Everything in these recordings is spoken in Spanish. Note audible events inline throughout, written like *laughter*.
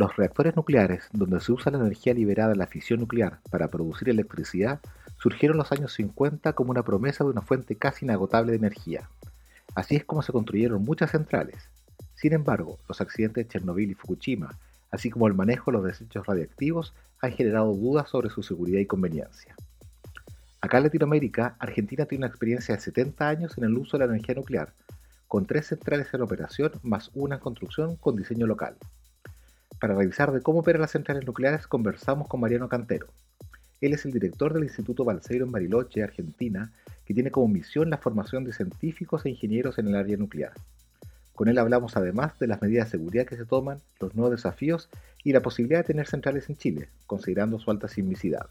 Los reactores nucleares, donde se usa la energía liberada de la fisión nuclear para producir electricidad, surgieron en los años 50 como una promesa de una fuente casi inagotable de energía. Así es como se construyeron muchas centrales. Sin embargo, los accidentes de Chernobyl y Fukushima, así como el manejo de los desechos radiactivos, han generado dudas sobre su seguridad y conveniencia. Acá en Latinoamérica, Argentina tiene una experiencia de 70 años en el uso de la energía nuclear, con tres centrales en operación más una en construcción con diseño local. Para revisar de cómo operan las centrales nucleares conversamos con Mariano Cantero. Él es el director del Instituto Balseiro en Bariloche, Argentina, que tiene como misión la formación de científicos e ingenieros en el área nuclear. Con él hablamos además de las medidas de seguridad que se toman, los nuevos desafíos y la posibilidad de tener centrales en Chile, considerando su alta sismicidad.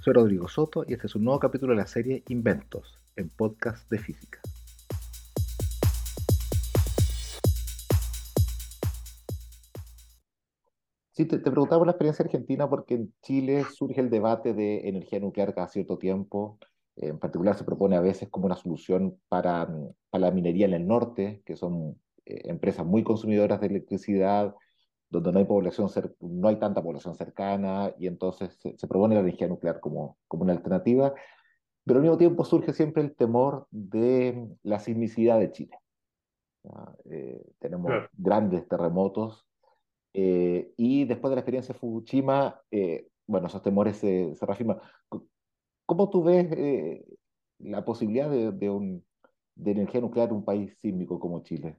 Soy Rodrigo Soto y este es un nuevo capítulo de la serie Inventos, en podcast de física. Sí, te, preguntaba por la experiencia argentina porque en Chile surge el debate de energía nuclear cada cierto tiempo. En particular se propone a veces como una solución para, para la minería en el norte, que son eh, empresas muy consumidoras de electricidad, donde no hay, población no hay tanta población cercana, y entonces se, propone la energía nuclear como, como una alternativa. Pero al mismo tiempo surge siempre el temor de la sismicidad de Chile. Eh, tenemos grandes terremotos eh, y después de la experiencia de Fukushima, eh, bueno, esos temores se, se reafirman. ¿Cómo tú ves eh, la posibilidad de, de, un, de energía nuclear en un país sísmico como Chile?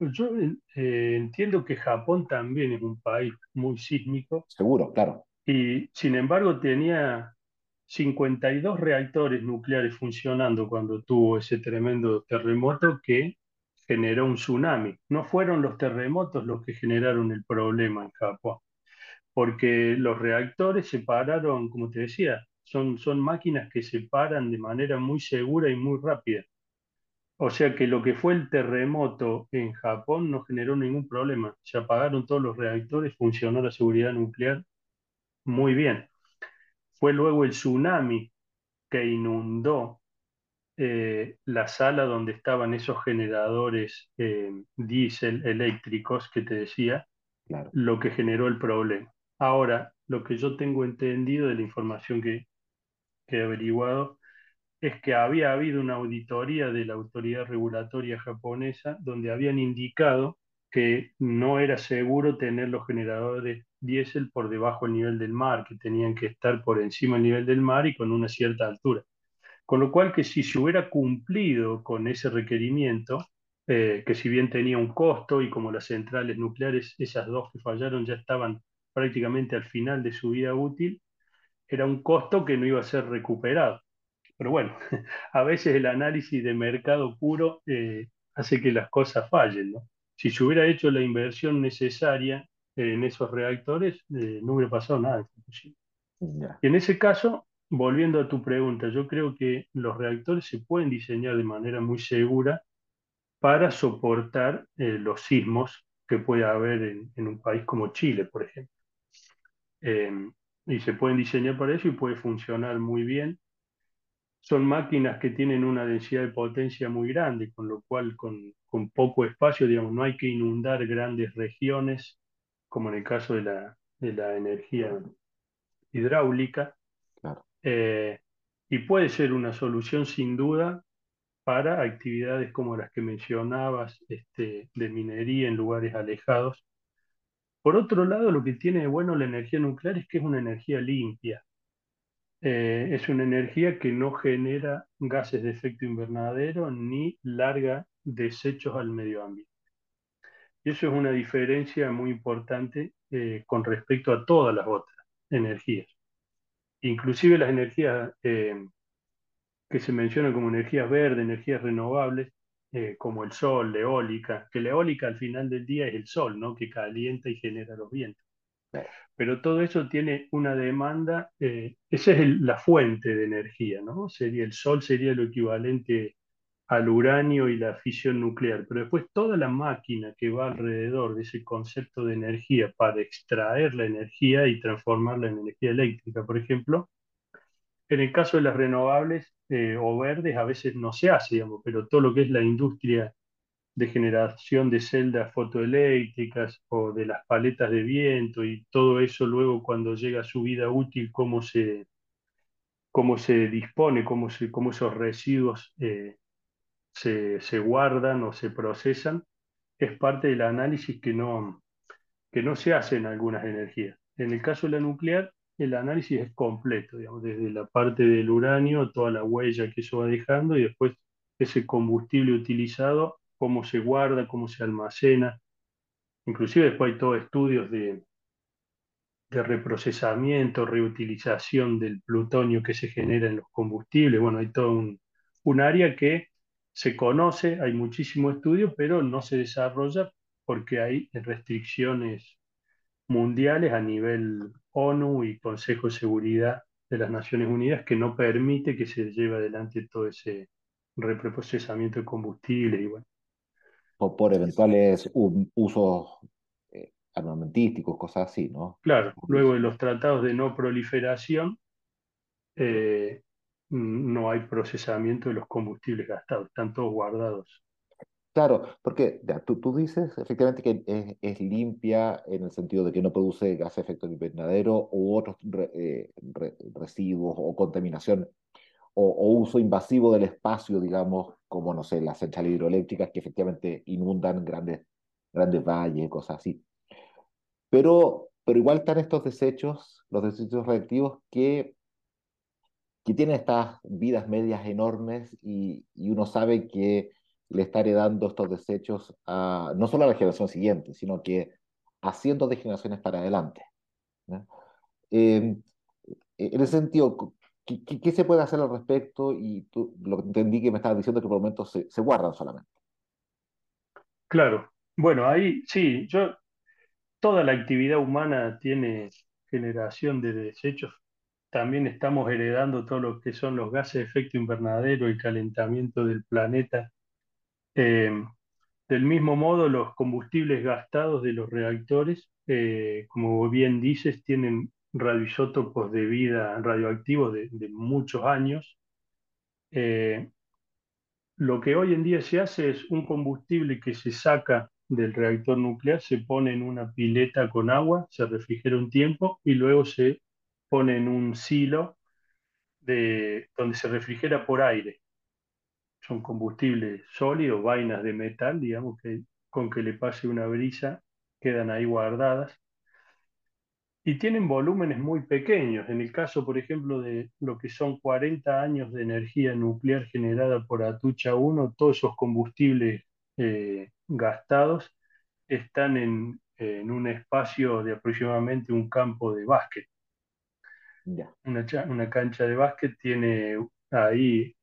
Yo entiendo que Japón también es un país muy sísmico. Seguro, claro. Y sin embargo tenía 52 reactores nucleares funcionando cuando tuvo ese tremendo terremoto que generó un tsunami. No fueron los terremotos los que generaron el problema en Japón, porque los reactores se pararon, como te decía, son, son máquinas que se paran de manera muy segura y muy rápida. O sea que lo que fue el terremoto en Japón no generó ningún problema. Se apagaron todos los reactores, funcionó la seguridad nuclear muy bien. Fue luego el tsunami que inundó eh, la sala donde estaban esos generadores eh, diésel eléctricos que te decía, lo que generó el problema. Ahora, lo que yo tengo entendido de la información que, que he averiguado es que había habido una auditoría de la autoridad regulatoria japonesa donde habían indicado que no era seguro tener los generadores diésel por debajo del nivel del mar, que tenían que estar por encima del nivel del mar y con una cierta altura. Con lo cual que si se hubiera cumplido con ese requerimiento, eh, que si bien tenía un costo y como las centrales nucleares, esas dos que fallaron ya estaban prácticamente al final de su vida útil, era un costo que no iba a ser recuperado. Pero bueno, *laughs* a veces el análisis de mercado puro eh, hace que las cosas fallen. ¿no? Si se hubiera hecho la inversión necesaria en esos reactores, eh, no hubiera pasado nada. Y en ese caso, volviendo a tu pregunta, yo creo que los reactores se pueden diseñar de manera muy segura para soportar eh, los sismos que puede haber en, un país como Chile, por ejemplo. Em, y se pueden diseñar para eso y puede funcionar muy bien. Son máquinas que tienen una densidad de potencia muy grande, con lo cual con, con poco espacio, digamos, no hay que inundar grandes regiones, como en el caso de la, de la energía hidráulica. Eh, y puede ser una solución sin duda para actividades como las que mencionabas, este, de minería en lugares alejados. Por otro lado, lo que tiene de bueno la energía nuclear es que es una energía limpia. Eh, es una energía que no genera gases de efecto invernadero ni larga desechos al medio ambiente. Y eso es una diferencia muy importante eh, con respecto a todas las otras energías inclusive las energías eh, que se mencionan como energías verdes, energías renovables, eh, como el sol, la eólica, que la eólica al final del día es el sol, ¿no? que calienta y genera los vientos. Pero todo eso tiene una demanda, eh, esa es la fuente de energía, ¿no? Sería el sol, sería lo equivalente al uranio y la fisión nuclear, pero después toda la máquina que va alrededor de ese concepto de energía para extraer la energía y transformarla en energía eléctrica, por ejemplo, en el caso de las renovables eh, o verdes a veces no se hace, digamos, pero todo lo que es la industria de generación de celdas fotoeléctricas o de las paletas de viento y todo eso luego cuando llega a su vida útil, cómo se, cómo se dispone, cómo, se, cómo esos residuos eh, se, se, guardan o se procesan, es parte del análisis que no, que no se hace en algunas energías. En el caso de la nuclear, el análisis es completo, digamos, desde la parte del uranio, toda la huella que eso va dejando y después ese combustible utilizado, cómo se guarda, cómo se almacena. Inclusive después hay estudios de, de reprocesamiento, reutilización del plutonio que se genera en los combustibles. Bueno, hay todo un, un área que se conoce, hay muchísimo estudio, pero no se desarrolla porque hay restricciones mundiales a nivel ONU y Consejo de Seguridad de las Naciones Unidas que no permite que se lleve adelante todo ese reprocesamiento de combustible y bueno. O por eventuales usos eh, armamentísticos, cosas así, ¿no? Claro, luego de los tratados de no proliferación, eh, no hay procesamiento de los combustibles gastados, están todos guardados Claro, porque ya, tú, tú, dices efectivamente que es, limpia en el sentido de que no produce gas de efecto invernadero u otros eh, re, residuos o contaminación o, o, uso invasivo del espacio, digamos, como, no sé, las centrales hidroeléctricas que efectivamente inundan grandes, grandes valles, cosas así. Pero, pero igual están estos desechos, los desechos reactivos que, que tienen estas vidas medias enormes y, uno sabe que le estaré dando estos desechos a, no solo a la generación siguiente, sino que a cientos de generaciones para adelante. Eh, en ese sentido, ¿qué, ¿qué, qué, se puede hacer al respecto? Y lo que entendí que me estabas diciendo que por el momento se, se guardan solamente. Claro, bueno, ahí sí, yo, toda la actividad humana tiene generación de desechos. También estamos heredando todo lo que son los gases de efecto invernadero, el calentamiento del planeta eh, del mismo modo, los combustibles gastados de los reactores, eh, como bien dices, tienen radioisótopos de vida radioactivos de, de muchos años. Eh, lo que hoy en día se hace es un combustible que se saca del reactor nuclear, se pone en una pileta con agua, se refrigera un tiempo y luego se pone en un silo de, donde se refrigera por aire son combustibles sólidos, vainas de metal, digamos, que con que le pase una brisa quedan ahí guardadas. Y tienen volúmenes muy pequeños. En el caso, por ejemplo, de lo que son 40 años de energía nuclear generada por Atucha 1, todos esos combustibles eh, gastados están en, en, un espacio de aproximadamente un campo de básquet. Una, una cancha de básquet tiene ahí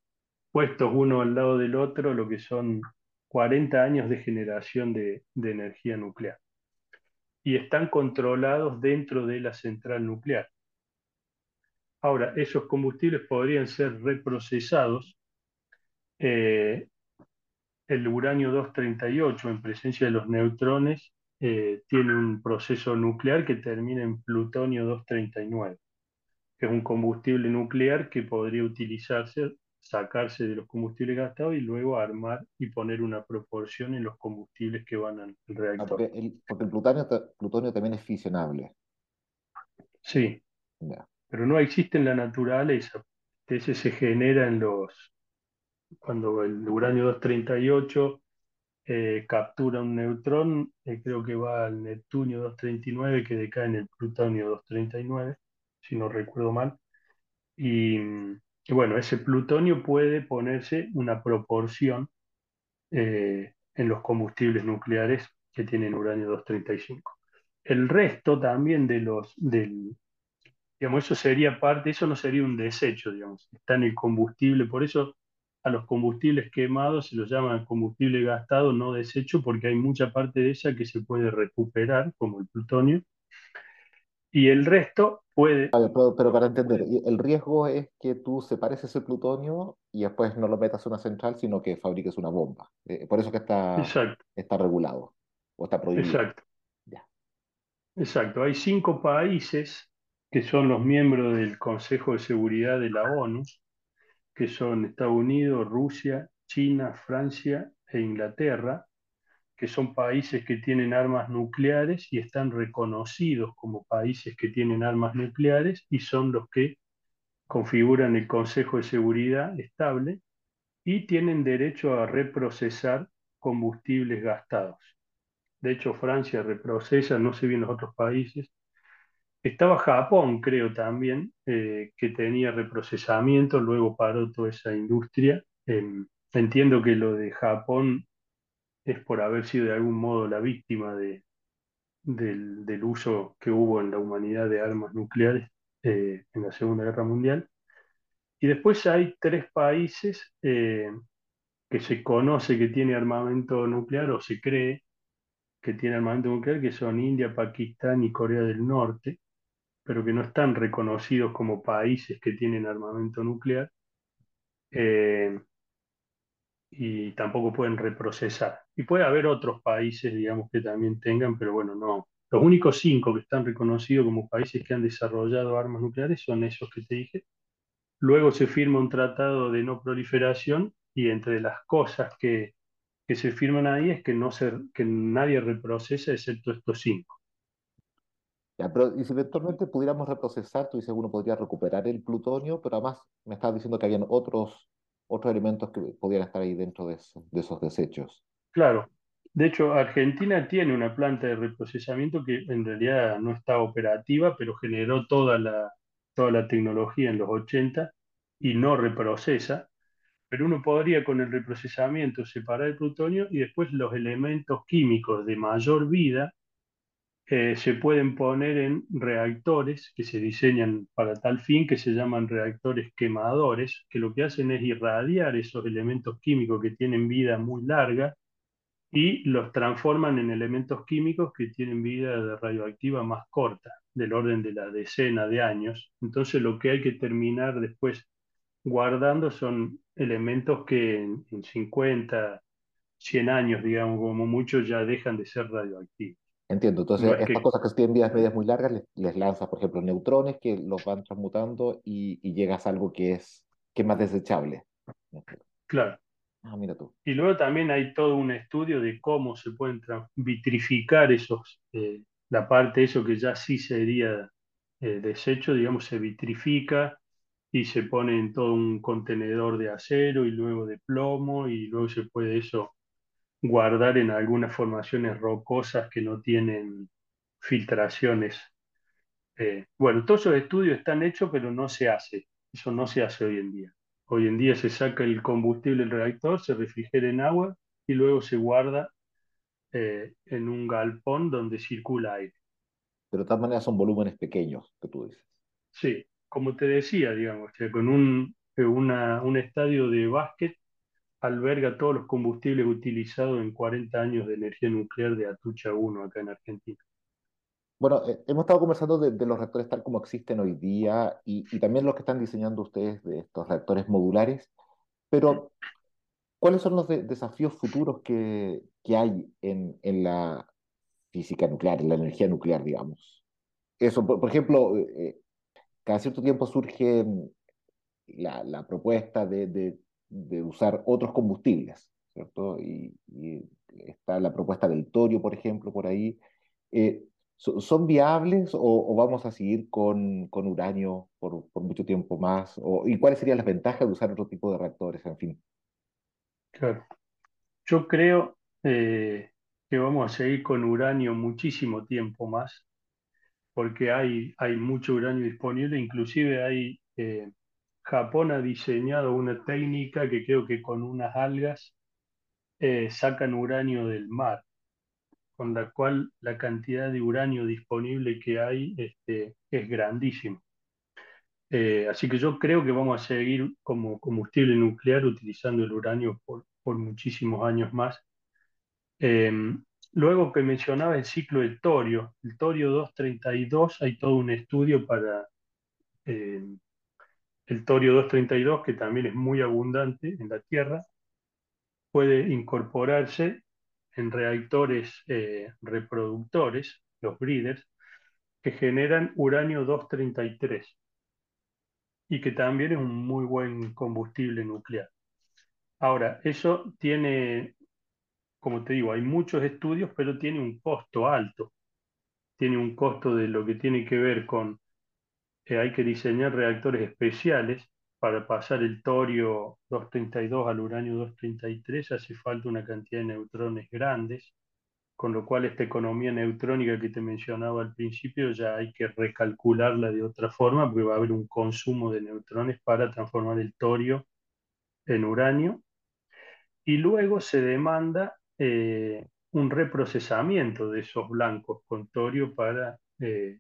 puestos uno al lado del otro lo que son 40 años de generación de, de energía nuclear. Y están controlados dentro de la central nuclear. Ahora, esos combustibles podrían ser reprocesados. Eh, el uranio 238, en presencia de los neutrones, eh, tiene un proceso nuclear que termina en plutonio 239, que es un combustible nuclear que podría utilizarse sacarse de los combustibles gastados y luego armar y poner una proporción en los combustibles que van al reactor. Ah, porque, el, porque el plutonio, plutonio, también es fisionable. Sí, yeah. pero no existe en la naturaleza. Ese se genera en los... Cuando el uranio 238 eh, captura un neutrón, eh, creo que va al Neptunio 239 que decae en el plutonio 239, si no recuerdo mal. Y y bueno, ese plutonio puede ponerse una proporción eh, en los combustibles nucleares que tienen uranio 235. El resto también de los, del, digamos, eso sería parte, eso no sería un desecho, digamos, está en el combustible, por eso a los combustibles quemados se los llama combustible gastado, no desecho, porque hay mucha parte de esa que se puede recuperar, como el plutonio, y el resto puede... Pero, pero, para entender, el riesgo es que tú separes ese plutonio y después no lo metas a una central, sino que fabriques una bomba. Eh, por eso que está, Exacto. está regulado o está prohibido. Exacto. Ya. Exacto. Hay cinco países que son los miembros del Consejo de Seguridad de la ONU, que son Estados Unidos, Rusia, China, Francia e Inglaterra, que son países que tienen armas nucleares y están reconocidos como países que tienen armas nucleares y son los que configuran el Consejo de Seguridad estable y tienen derecho a reprocesar combustibles gastados. De hecho, Francia reprocesa, no sé bien los otros países. Estaba Japón, creo también, eh, que tenía reprocesamiento, luego paró toda esa industria. Em, entiendo que lo de Japón es por haber sido de algún modo la víctima de, del, uso que hubo en la humanidad de armas nucleares eh, en la Segunda Guerra Mundial. Y después hay tres países eh, que se conoce que tiene armamento nuclear o se cree que tiene armamento nuclear, que son India, Pakistán y Corea del Norte, pero que no están reconocidos como países que tienen armamento nuclear. Eh, y tampoco pueden reprocesar. Y puede haber otros países, digamos, que también tengan, pero bueno, no. Los únicos cinco que están reconocidos como países que han desarrollado armas nucleares son esos que te dije. Luego se firma un tratado de no proliferación y entre las cosas que, que se firman ahí es que, no se, que nadie reprocesa excepto estos cinco. Ya, pero y si eventualmente pudiéramos reprocesar, tú dices uno podría recuperar el plutonio, pero además me estás diciendo que habían otros otros elementos que podrían estar ahí dentro de, esos desechos. Claro. De hecho, Argentina tiene una planta de reprocesamiento que en realidad no está operativa, pero generó toda la, toda la tecnología en los 80 y no reprocesa. Pero uno podría con el reprocesamiento separar el plutonio y después los elementos químicos de mayor vida se pueden poner en reactores que se diseñan para tal fin, que se llaman reactores quemadores, que lo que hacen es irradiar esos elementos químicos que tienen vida muy larga y los transforman en elementos químicos que tienen vida radioactiva más corta, del orden de la decena de años. Entonces lo que hay que terminar después guardando son elementos que en, en 50, 100 años, digamos, como mucho, ya dejan de ser radioactivos. Entiendo, entonces estas cosas que tienen vidas medias muy largas les, les, lanzas, por ejemplo, neutrones que los van transmutando y, y, llegas a algo que es, que es más desechable. Claro. Ah. Y luego también hay todo un estudio de cómo se pueden vitrificar esos, eh, la parte, eso que ya sí sería eh, desecho, digamos, se vitrifica y se pone en todo un contenedor de acero y luego de plomo y luego se puede eso guardar en algunas formaciones rocosas que no tienen filtraciones. Eh, bueno, todos esos estudios están hechos, pero no se hace. Eso no se hace hoy en día. Hoy en día se saca el combustible del reactor, se refrigera en agua y luego se guarda eh, en un galpón donde circula aire. Pero de todas maneras son volúmenes pequeños, que tú dices. Sí, como te decía, digamos, con un, un estadio de básquet alberga todos los combustibles utilizados en 40 años de energía nuclear de Atucha 1 acá en Argentina. Bueno, eh, hemos estado conversando de, los reactores tal como existen hoy día y, también los que están diseñando ustedes de estos reactores modulares, pero ¿cuáles son los desafíos futuros que, que hay en, en, la física nuclear, en la energía nuclear, digamos? Eso, por, ejemplo, eh, cada cierto tiempo surge la, la propuesta de, de de usar otros combustibles, ¿cierto? Y, está la propuesta del torio, por ejemplo, por ahí. Eh, ¿Son viables o, vamos a seguir con, con uranio por, por, mucho tiempo más? O, ¿Y cuáles serían las ventajas de usar otro tipo de reactores? En fin. Claro. Yo creo eh, que vamos a seguir con uranio muchísimo tiempo más, porque hay, hay mucho uranio disponible, inclusive hay eh, Japón ha diseñado una técnica que creo que con unas algas eh, sacan uranio del mar, con la cual la cantidad de uranio disponible que hay este, es grandísima. Eh, así que yo creo que vamos a seguir como combustible nuclear utilizando el uranio por, muchísimos años más. Em, luego que mencionaba el ciclo de torio, el torio 232, hay todo un estudio para em, el torio 232, que también es muy abundante en la Tierra, puede incorporarse en reactores eh, reproductores, los breeders, que generan uranio 233 y que también es un muy buen combustible nuclear. Ahora, eso tiene como te digo, hay muchos estudios, pero tiene un costo alto. Tiene un costo de lo que tiene que ver con, que hay que diseñar reactores especiales para pasar el torio 232 al uranio 233, hace falta una cantidad de neutrones grandes, con lo cual esta economía neutrónica que te mencionaba al principio ya hay que recalcularla de otra forma, porque va a haber un consumo de neutrones para transformar el torio en uranio. Y luego se demanda eh, un reprocesamiento de esos blancos con torio para, eh,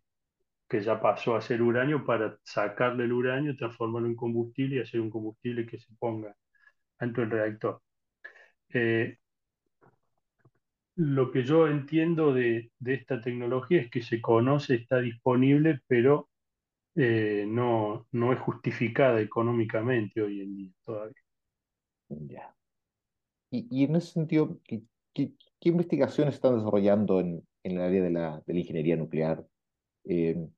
que ya pasó a ser uranio, para sacarle el uranio, transformarlo en combustible y hacer un combustible que se ponga dentro del reactor. Eh, lo que yo entiendo de, esta tecnología es que se conoce, está disponible, pero eh, no, no es justificada económicamente hoy en día todavía. Ya. Y, en ese sentido, ¿qué, investigaciones están desarrollando en, el área de la, de la ingeniería nuclear? Eh,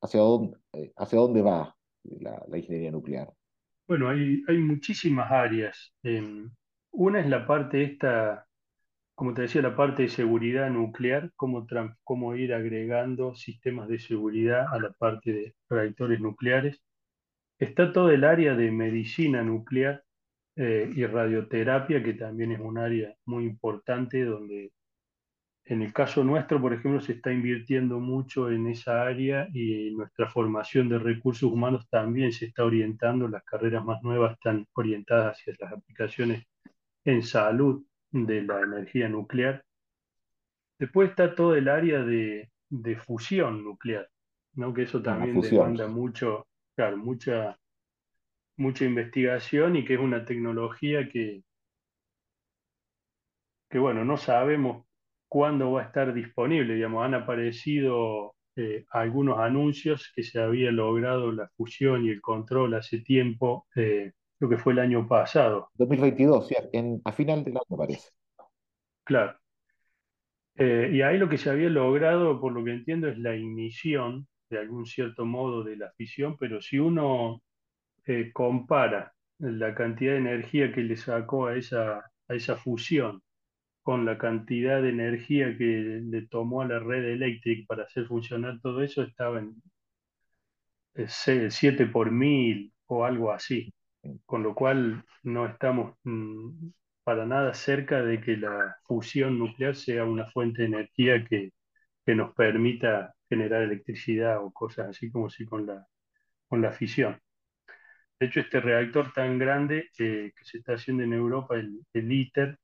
¿hacia, dónde, eh, ¿Hacia dónde va la, ingeniería nuclear? Bueno, hay, hay muchísimas áreas. Eh, una es la parte esta, como te decía, la parte de seguridad nuclear, cómo, cómo ir agregando sistemas de seguridad a la parte de reactores nucleares. Está todo el área de medicina nuclear eh, y radioterapia, que también es un área muy importante donde En el caso nuestro, por ejemplo, se está invirtiendo mucho en esa área y nuestra formación de recursos humanos también se está orientando, las carreras más nuevas están orientadas hacia las aplicaciones en salud de la energía nuclear. Después está todo el área de, de fusión nuclear, ¿no? Que eso Ah, también demanda mucho, claro, mucha, mucha investigación y que es una tecnología que, que bueno, no sabemos cuándo va a estar disponible. Digamos, han aparecido eh, algunos anuncios que se había logrado la fusión y el control hace tiempo, eh, creo que fue el año pasado, 2022, sí, en, a final del año parece. claro. Eh, y ahí lo que se había logrado, por lo que entiendo, es la ignición, de algún cierto modo, de la fisión, pero si uno eh, compara la cantidad de energía que le sacó a esa, a esa fusión con la cantidad de energía que le tomó a la red eléctrica para hacer funcionar todo eso, estaba en 7 por mil o algo así, con lo cual no estamos mm, para nada cerca de que la fusión nuclear sea una fuente de energía que, que nos permita generar electricidad o cosas así como si con la, con la fisión. De hecho, este reactor tan grande eh, que se está haciendo en Europa, el, el ITER,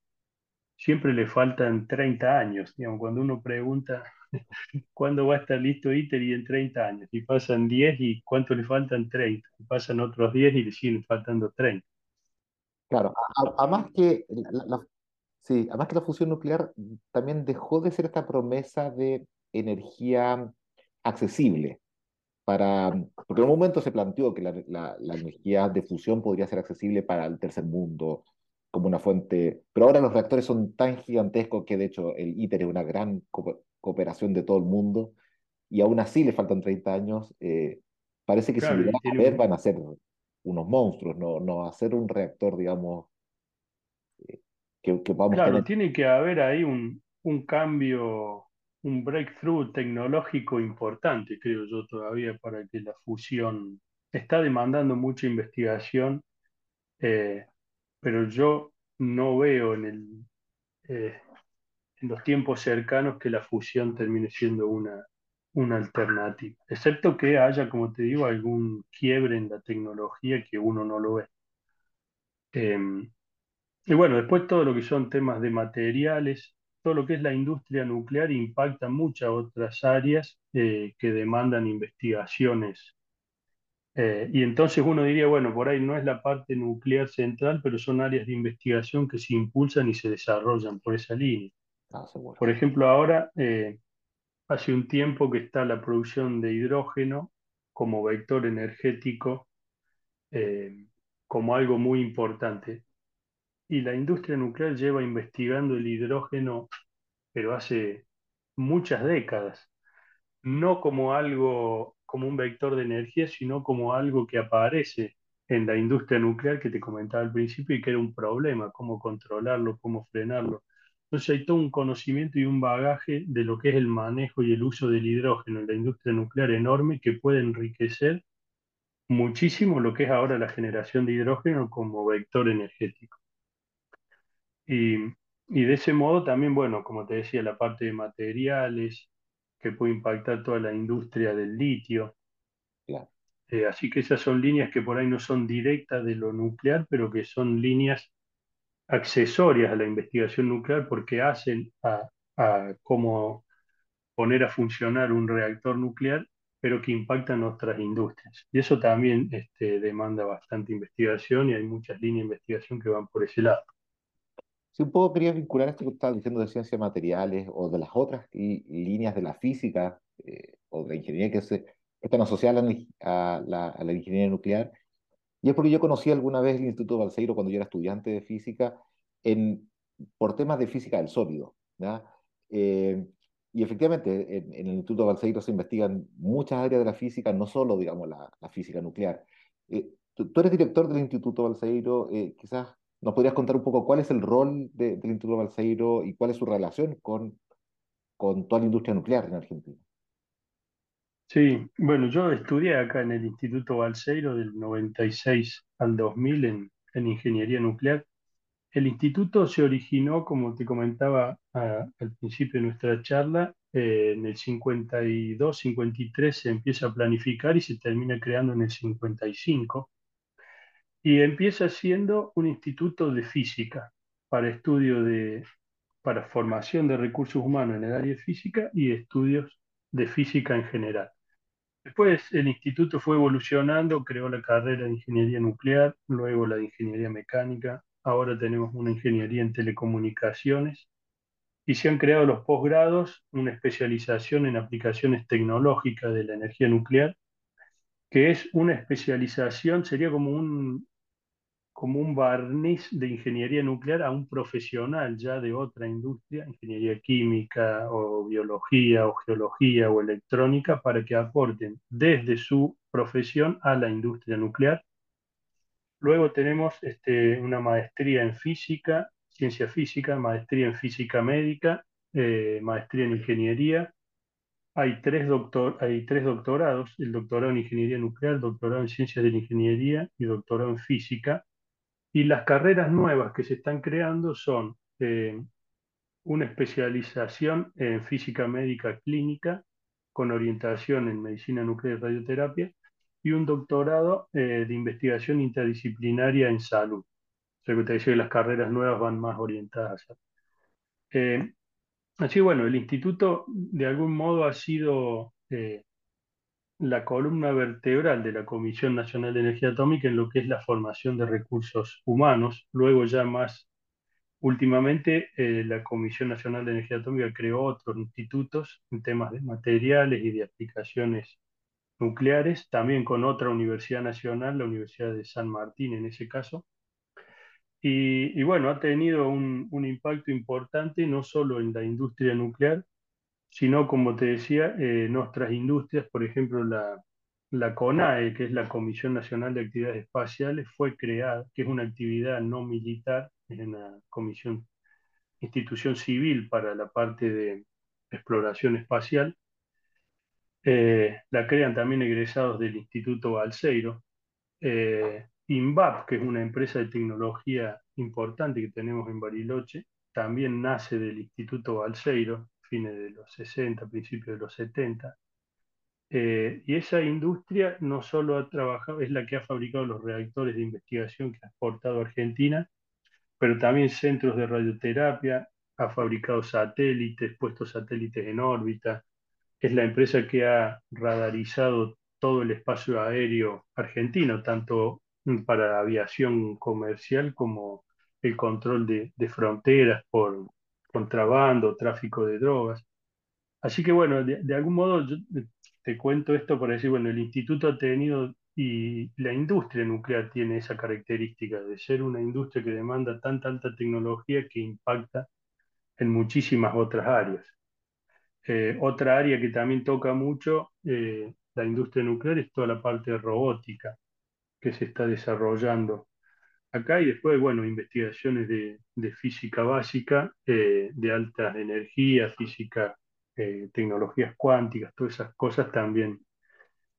siempre le faltan 30 años. Digamos, cuando uno pregunta *laughs* cuándo va a estar listo ITER y en 30 años, y pasan 10 y cuánto le faltan 30, y pasan otros 10 y le siguen faltando 30. Claro, además que la, la- sí, además que la fusión nuclear también dejó de ser esta promesa de energía accesible para, porque en un momento se planteó que la- la energía de fusión podría ser accesible para el tercer mundo como una fuente, pero ahora los reactores son tan gigantescos que de hecho el ITER es una gran co- cooperación de todo el mundo y aún así le faltan 30 años. eh, parece que si Claro, a tiene ver van a ser unos monstruos, no, no a ser un reactor, digamos, eh, que, que podamos tener. claro, tiene que haber ahí un, un cambio, un breakthrough tecnológico importante, creo yo, todavía para que la fusión está demandando mucha investigación, eh, pero yo no veo eh, en los tiempos cercanos que la fusión termine siendo una, una alternativa, excepto que haya, como te digo, algún quiebre en la tecnología que uno no lo ve. Eh, y bueno, después todo lo que son temas de materiales, todo lo que es la industria nuclear impacta muchas otras áreas eh, que demandan investigaciones. Eh, y entonces uno diría, bueno, por ahí no es la parte nuclear central, pero son áreas de investigación que se impulsan y se desarrollan por esa línea. Ah. Por ejemplo, ahora eh, Hace un tiempo que está la producción de hidrógeno como vector energético, eh, como algo muy importante. Y la industria nuclear lleva investigando el hidrógeno, pero hace muchas décadas, no como algo, como un vector de energía, sino como algo que aparece en la industria nuclear que te comentaba al principio y que era un problema, cómo controlarlo, cómo frenarlo. Entonces hay todo un conocimiento y un bagaje de lo que es el manejo y el uso del hidrógeno en la industria nuclear enorme que puede enriquecer muchísimo lo que es ahora la generación de hidrógeno como vector energético. Y, de ese modo también, bueno, como te decía, la parte de materiales que puede impactar toda la industria del litio. Claro. Eh, así que esas son líneas que por ahí no son directas de lo nuclear, pero que son líneas accesorias a la investigación nuclear porque hacen a, a cómo poner a funcionar un reactor nuclear, pero que impactan otras industrias. Y eso también este, demanda bastante investigación y hay muchas líneas de investigación que van por ese lado. Si un poco quería vincular esto que estabas diciendo de ciencias materiales o de las otras líneas de la física eh, o de la ingeniería que se, están asociadas a la, a la, ingeniería nuclear. Y es porque yo conocí alguna vez el Instituto Balseiro cuando yo era estudiante de física en, por temas de física del sólido. Eh, y efectivamente, en, en, el Instituto Balseiro se investigan muchas áreas de la física, no solo, digamos, la, la física nuclear. Eh, tú, tú, eres director del Instituto Balseiro, quizás ¿Nos podrías contar un poco cuál es el rol de, del Instituto Balseiro y cuál es su relación con, con toda la industria nuclear en Argentina? Sí, bueno, yo estudié acá en el Instituto Balseiro del 96 al 2000 en, en Ingeniería Nuclear. El instituto se originó, como te comentaba a, al principio de nuestra charla, eh, en el 52-53 se empieza a planificar y se termina creando en el 55 y empieza siendo un instituto de física para estudio de, para formación de recursos humanos en el área de física y estudios de física en general. Después el instituto fue evolucionando, creó la carrera de ingeniería nuclear, luego la de ingeniería mecánica, ahora tenemos una ingeniería en telecomunicaciones y se han creado los posgrados, una especialización en aplicaciones tecnológicas de la energía nuclear, que es una especialización, sería como un, como un barniz de ingeniería nuclear a un profesional ya de otra industria, ingeniería química o biología o geología o electrónica, para que aporten desde su profesión a la industria nuclear. Luego tenemos este, una maestría en física, ciencia física, maestría en física médica, eh, maestría en ingeniería. Hay tres, doctor, hay tres doctorados, el doctorado en ingeniería nuclear, doctorado en ciencias de la ingeniería y doctorado en física y las carreras nuevas que se están creando son eh, una especialización en física médica clínica con orientación en medicina nuclear y radioterapia y un doctorado eh, de investigación interdisciplinaria en salud. O sea que que las carreras nuevas van más orientadas a... Eh, así bueno, el instituto de algún modo ha sido la columna vertebral de la Comisión Nacional de Energía Atómica en lo que es la formación de recursos humanos. Luego ya más últimamente eh, la Comisión Nacional de Energía Atómica creó otros institutos en temas de materiales y de aplicaciones nucleares, también con otra universidad nacional, la Universidad de San Martín en ese caso. Y, y bueno, ha tenido un, un impacto importante no solo en la industria nuclear, sino, como te decía, eh, nuestras industrias, por ejemplo, la, la CONAE, que es la Comisión Nacional de Actividades Espaciales, fue creada, que es una actividad no militar, es una comisión, institución civil para la parte de exploración espacial. Eh, la crean también egresados del Instituto Balseiro. Eh, que es una empresa de tecnología importante que tenemos en Bariloche, también nace del Instituto Balseiro, fines de los 60, principios de los 70. Eh, y esa industria no solo ha trabajado, es la que ha fabricado los reactores de investigación que ha exportado a Argentina, pero también centros de radioterapia, ha fabricado satélites, puesto satélites en órbita, es la empresa que ha radarizado todo el espacio aéreo argentino, tanto para aviación comercial como el control de, de fronteras por, contrabando, tráfico de drogas. Así que bueno, de, algún modo yo te cuento esto para decir, bueno, el instituto ha tenido y la industria nuclear tiene esa característica de ser una industria que demanda tanta alta tecnología que impacta en muchísimas otras áreas. Eh, otra área que también toca mucho eh, la industria nuclear es toda la parte robótica que se está desarrollando acá y después, bueno, investigaciones de, física básica, eh, de alta energía, física, eh, tecnologías cuánticas, todas esas cosas también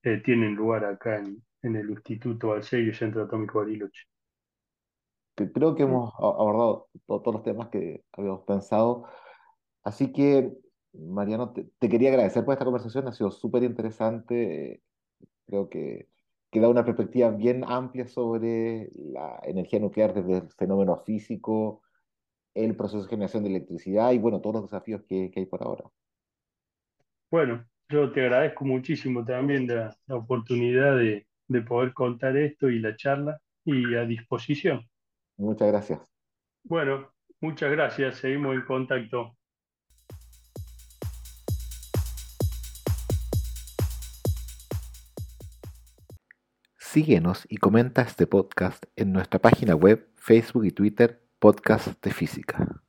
eh, tienen lugar acá en, el Instituto Alcerio Centro Atómico Bariloche. Creo que hemos abordado todos los temas que habíamos pensado. Así que, Mariano, te, te quería agradecer por esta conversación, ha sido súper interesante. Creo que que da una perspectiva bien amplia sobre la energía nuclear desde el fenómeno físico, el proceso de generación de electricidad y bueno, todos los desafíos que, hay por ahora. Bueno, yo te agradezco muchísimo también la, oportunidad de, de poder contar esto y la charla y a disposición. Muchas gracias. Bueno, muchas gracias, seguimos en contacto. Síguenos y comenta este podcast en nuestra página web, Facebook y Twitter, Podcast de Física.